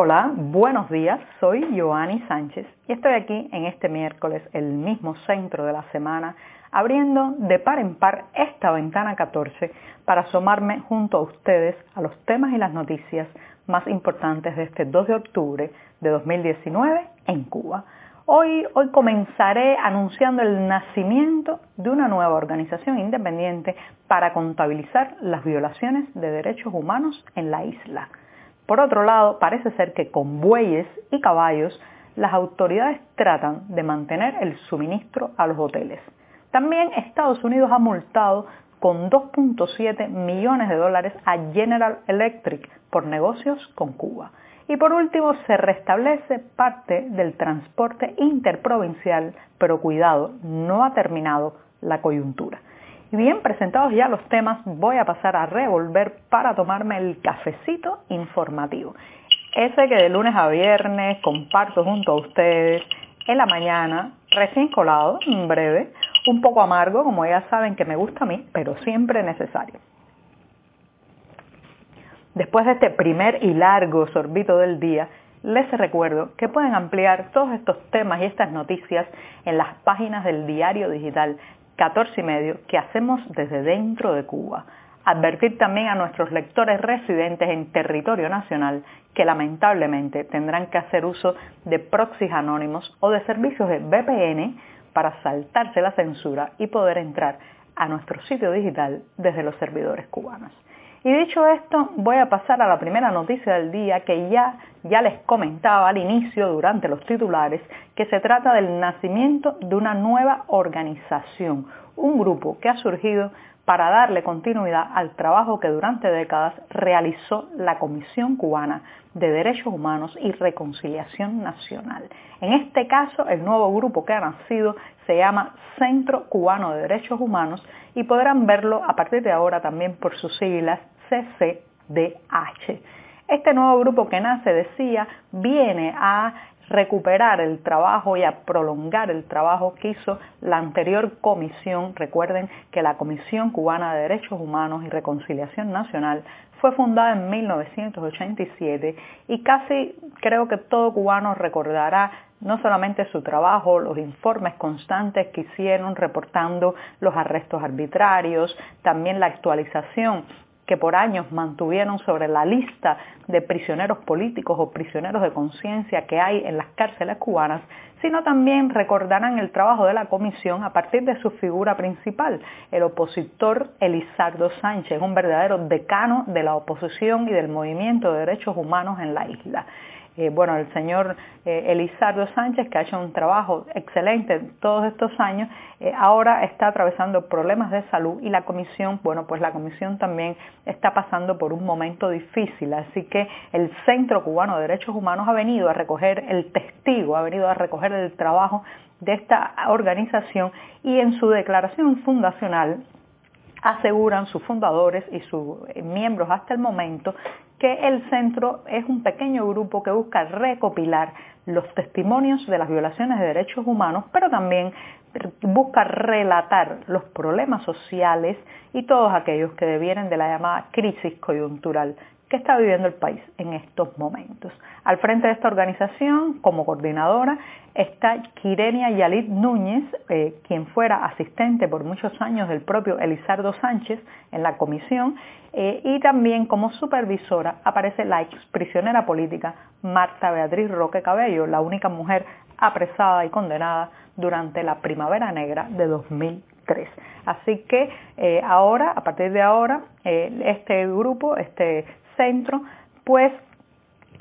Hola, buenos días, soy Joanny Sánchez y estoy aquí en este miércoles, el mismo centro de la semana, abriendo de par en par esta ventana 14 para asomarme junto a ustedes a los temas y las noticias más importantes de este 2 de octubre de 2019 en Cuba. Hoy, hoy comenzaré anunciando el nacimiento de una nueva organización independiente para contabilizar las violaciones de derechos humanos en la isla. Por otro lado, parece ser que con bueyes y caballos las autoridades tratan de mantener el suministro a los hoteles. También Estados Unidos ha multado con 2.7 millones de dólares a General Electric por negocios con Cuba. Y por último, se restablece parte del transporte interprovincial, pero cuidado, no ha terminado la coyuntura. Y bien presentados ya los temas, voy a pasar a revolver para tomarme el cafecito informativo. Ese que de lunes a viernes comparto junto a ustedes en la mañana, recién colado, en breve, un poco amargo, como ya saben que me gusta a mí, pero siempre necesario. Después de este primer y largo sorbito del día, les recuerdo que pueden ampliar todos estos temas y estas noticias en las páginas del diario digital 14 y medio que hacemos desde dentro de Cuba. Advertir también a nuestros lectores residentes en territorio nacional que lamentablemente tendrán que hacer uso de proxies anónimos o de servicios de VPN para saltarse la censura y poder entrar a nuestro sitio digital desde los servidores cubanos. Y dicho esto, voy a pasar a la primera noticia del día que ya, ya les comentaba al inicio durante los titulares, que se trata del nacimiento de una nueva organización, un grupo que ha surgido para darle continuidad al trabajo que durante décadas realizó la Comisión Cubana de Derechos Humanos y Reconciliación Nacional. En este caso, el nuevo grupo que ha nacido se llama Centro Cubano de Derechos Humanos y podrán verlo a partir de ahora también por sus siglas CCDH. Este nuevo grupo que nace, decía, viene a recuperar el trabajo y a prolongar el trabajo que hizo la anterior comisión. Recuerden que la Comisión Cubana de Derechos Humanos y Reconciliación Nacional fue fundada en 1987 y casi creo que todo cubano recordará no solamente su trabajo, los informes constantes que hicieron reportando los arrestos arbitrarios, también la actualización que por años mantuvieron sobre la lista de prisioneros políticos o prisioneros de conciencia que hay en las cárceles cubanas, sino también recordarán el trabajo de la comisión a partir de su figura principal, el opositor Elizardo Sánchez, un verdadero decano de la oposición y del movimiento de derechos humanos en la isla. Bueno, el señor eh, Elizardo Sánchez, que ha hecho un trabajo excelente todos estos años, eh, ahora está atravesando problemas de salud y la comisión, bueno, pues la comisión también está pasando por un momento difícil, así que el Centro Cubano de Derechos Humanos ha venido a recoger el testigo, ha venido a recoger el trabajo de esta organización y en su declaración fundacional aseguran sus fundadores y sus miembros hasta el momento que el centro es un pequeño grupo que busca recopilar los testimonios de las violaciones de derechos humanos, pero también busca relatar los problemas sociales y todos aquellos que devienen de la llamada crisis coyuntural que está viviendo el país en estos momentos. Al frente de esta organización, como coordinadora, está Quirenia Yalit Núñez, eh, quien fuera asistente por muchos años del propio Elizardo Sánchez en la comisión, eh, y también como supervisora aparece la exprisionera política Marta Beatriz Roque Cabello, la única mujer apresada y condenada durante la Primavera Negra de 2003. Así que eh, ahora, a partir de ahora, este grupo, este centro, pues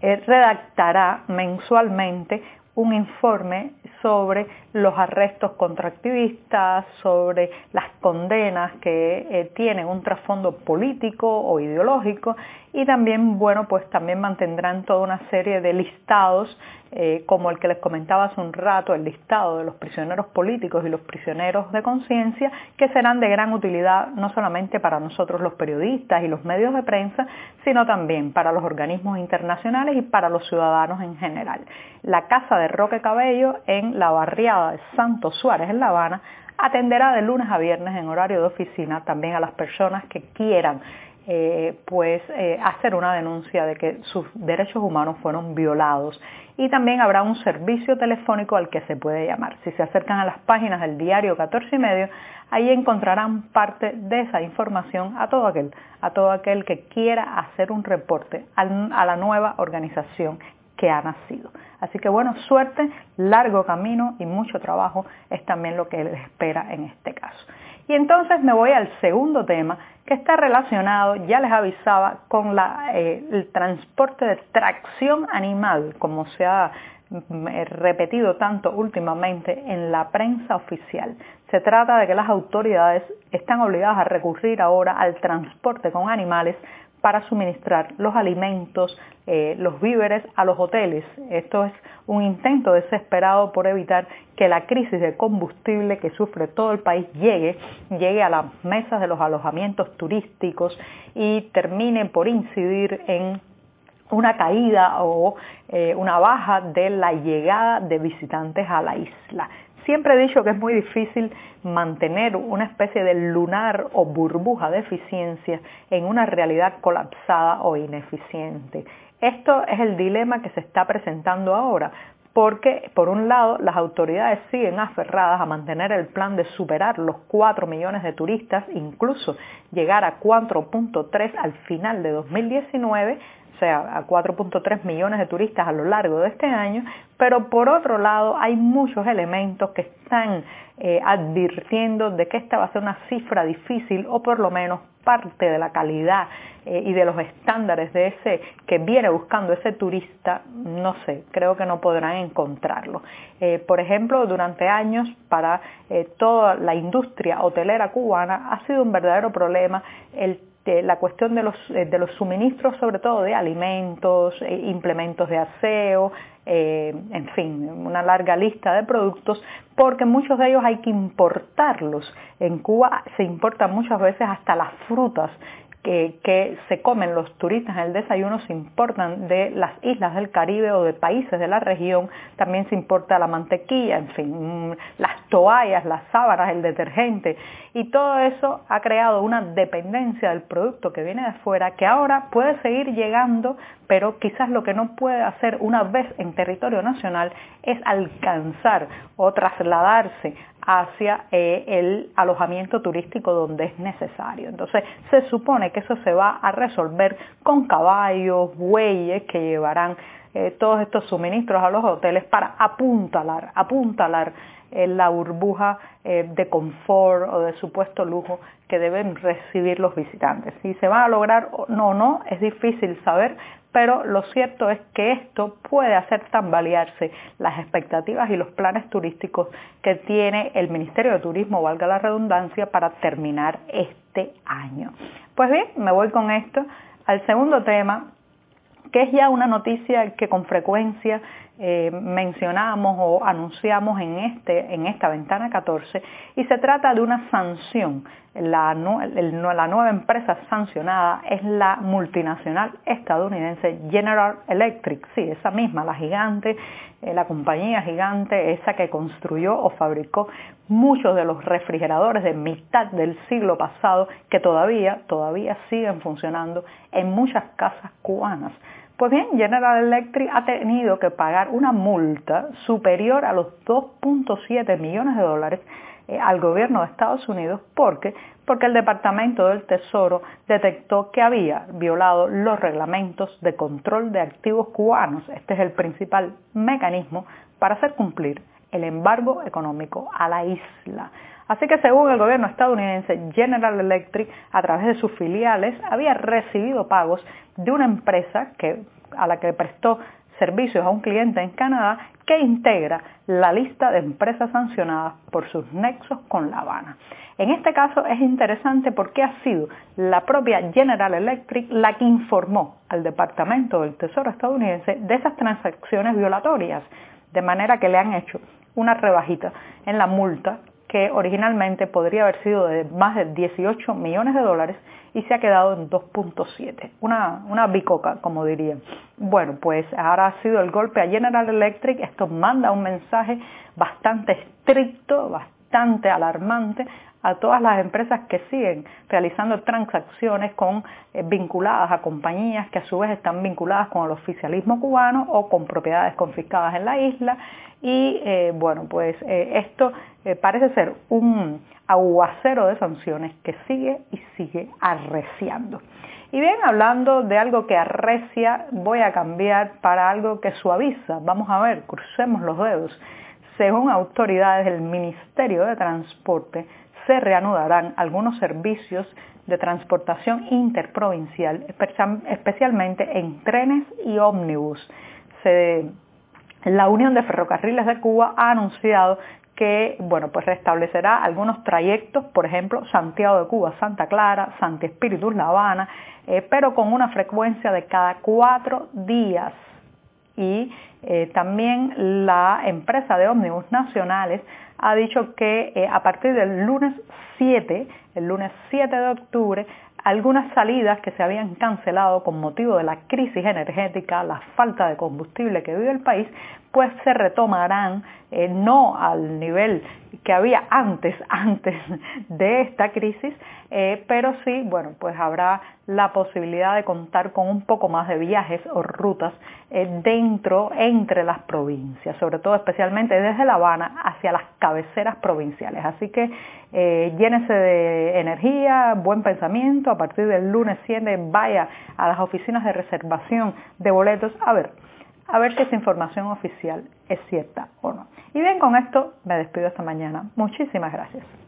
redactará mensualmente un informe sobre los arrestos contra activistas, sobre las condenas que eh, tienen un trasfondo político o ideológico y también, bueno, pues también mantendrán toda una serie de listados eh, como el que les comentaba hace un rato, el listado de los prisioneros políticos y los prisioneros de conciencia, que serán de gran utilidad no solamente para nosotros los periodistas y los medios de prensa, sino también para los organismos internacionales y para los ciudadanos en general. La Casa de Roque Cabello en la barriada de Santo Suárez, en La Habana, atenderá de lunes a viernes en horario de oficina también a las personas que quieran eh, pues eh, hacer una denuncia de que sus derechos humanos fueron violados y también habrá un servicio telefónico al que se puede llamar. Si se acercan a las páginas del diario 14 y medio, ahí encontrarán parte de esa información a todo aquel, a todo aquel que quiera hacer un reporte a la nueva organización que ha nacido. Así que bueno, suerte, largo camino y mucho trabajo es también lo que les espera en este caso. Y entonces me voy al segundo tema que está relacionado, ya les avisaba, con eh, el transporte de tracción animal, como se ha mm, eh, repetido tanto últimamente en la prensa oficial. Se trata de que las autoridades están obligadas a recurrir ahora al transporte con animales para suministrar los alimentos, eh, los víveres a los hoteles. Esto es un intento desesperado por evitar que la crisis de combustible que sufre todo el país llegue, llegue a las mesas de los alojamientos turísticos y termine por incidir en una caída o eh, una baja de la llegada de visitantes a la isla. Siempre he dicho que es muy difícil mantener una especie de lunar o burbuja de eficiencia en una realidad colapsada o ineficiente. Esto es el dilema que se está presentando ahora, porque por un lado las autoridades siguen aferradas a mantener el plan de superar los 4 millones de turistas, incluso llegar a 4.3 al final de 2019, sea, a 4.3 millones de turistas a lo largo de este año, pero por otro lado hay muchos elementos que están eh, advirtiendo de que esta va a ser una cifra difícil o por lo menos parte de la calidad eh, y de los estándares de ese que viene buscando ese turista, no sé, creo que no podrán encontrarlo. Eh, por ejemplo, durante años para toda la industria hotelera cubana ha sido un verdadero problema el la cuestión de los, eh, de los suministros, sobre todo de alimentos, eh, implementos de aseo, eh, en fin, una larga lista de productos, porque muchos de ellos hay que importarlos. En Cuba se importan muchas veces hasta las frutas que, se comen los turistas en el desayuno se importan de las islas del Caribe o de países de la región, también se importa la mantequilla, en fin, mm, las toallas, las sábanas, el detergente y todo eso ha creado una dependencia del producto que viene de fuera que ahora puede seguir llegando, pero quizás lo que no puede hacer una vez en territorio nacional es alcanzar o trasladarse hacia eh, el alojamiento turístico donde es necesario. Entonces se supone que eso se va a resolver con caballos, bueyes que llevarán eh, todos estos suministros a los hoteles para apuntalar, apuntalar eh, la burbuja de confort o de supuesto lujo que deben recibir los visitantes. Si se va a lograr o no, no, es difícil saber, pero lo cierto es que esto puede hacer tambalearse las expectativas y los planes turísticos que tiene el Ministerio de Turismo, valga la redundancia, para terminar este año. Pues bien, me voy con esto al segundo tema, que es ya una noticia que con frecuencia eh, mencionamos o anunciamos en, este, en esta ventana 14 y se trata de una sanción. La, la nueva empresa sancionada es la multinacional estadounidense General Electric, sí, esa misma, la gigante, eh, la compañía gigante, esa que construyó o fabricó muchos de los refrigeradores de mitad del siglo pasado que todavía, todavía siguen funcionando en muchas casas cubanas. Pues bien, General Electric ha tenido que pagar una multa superior a los 2.7 millones de dólares eh, al gobierno de Estados Unidos porque porque el Departamento del Tesoro detectó que había violado los reglamentos de control de activos cubanos. Este es el principal mecanismo para hacer cumplir el embargo económico a la isla. Así que según el gobierno estadounidense, General Electric, a través de sus filiales, había recibido pagos de una empresa que, a la que prestó servicios a un cliente en Canadá que integra la lista de empresas sancionadas por sus nexos con La Habana. En este caso es interesante porque ha sido la propia General Electric la que informó al Departamento del Tesoro estadounidense de esas transacciones violatorias, de manera que le han hecho una rebajita en la multa que originalmente podría haber sido de más de 18 millones de dólares y se ha quedado en 2.7, una, una bicoca, como dirían. Bueno, pues ahora ha sido el golpe a General Electric, esto manda un mensaje bastante estricto, bastante alarmante a todas las empresas que siguen realizando transacciones con, eh, vinculadas a compañías que a su vez están vinculadas con el oficialismo cubano o con propiedades confiscadas en la isla. Y eh, bueno, pues eh, esto parece ser un aguacero de sanciones que sigue y sigue arreciando. Y bien, hablando de algo que arrecia, voy a cambiar para algo que suaviza. Vamos a ver, crucemos los dedos. Según autoridades del Ministerio de Transporte, se reanudarán algunos servicios de transportación interprovincial, especialmente en trenes y ómnibus. la Unión de Ferrocarriles de Cuba ha anunciado que bueno, pues restablecerá algunos trayectos, por ejemplo, Santiago de Cuba, Santa Clara, Santi Espíritu, La Habana, eh, pero con una frecuencia de cada cuatro días. Y eh, también la empresa de ómnibus nacionales ha dicho que eh, a partir del lunes 7, el lunes 7 de octubre, algunas salidas que se habían cancelado con motivo de la crisis energética, la falta de combustible que vive el país, pues se retomarán eh, no al nivel que había antes, antes de esta crisis, pero sí, bueno, pues habrá la posibilidad de contar con un poco más de viajes o rutas eh, dentro, entre las provincias, sobre todo especialmente desde La Habana hacia las cabeceras provinciales. Así que llénese de energía, buen pensamiento, a partir del lunes 7 vaya a las oficinas de reservación de boletos. A ver, a ver si esa información oficial es cierta o no. Y bien, con esto me despido esta mañana. Muchísimas gracias.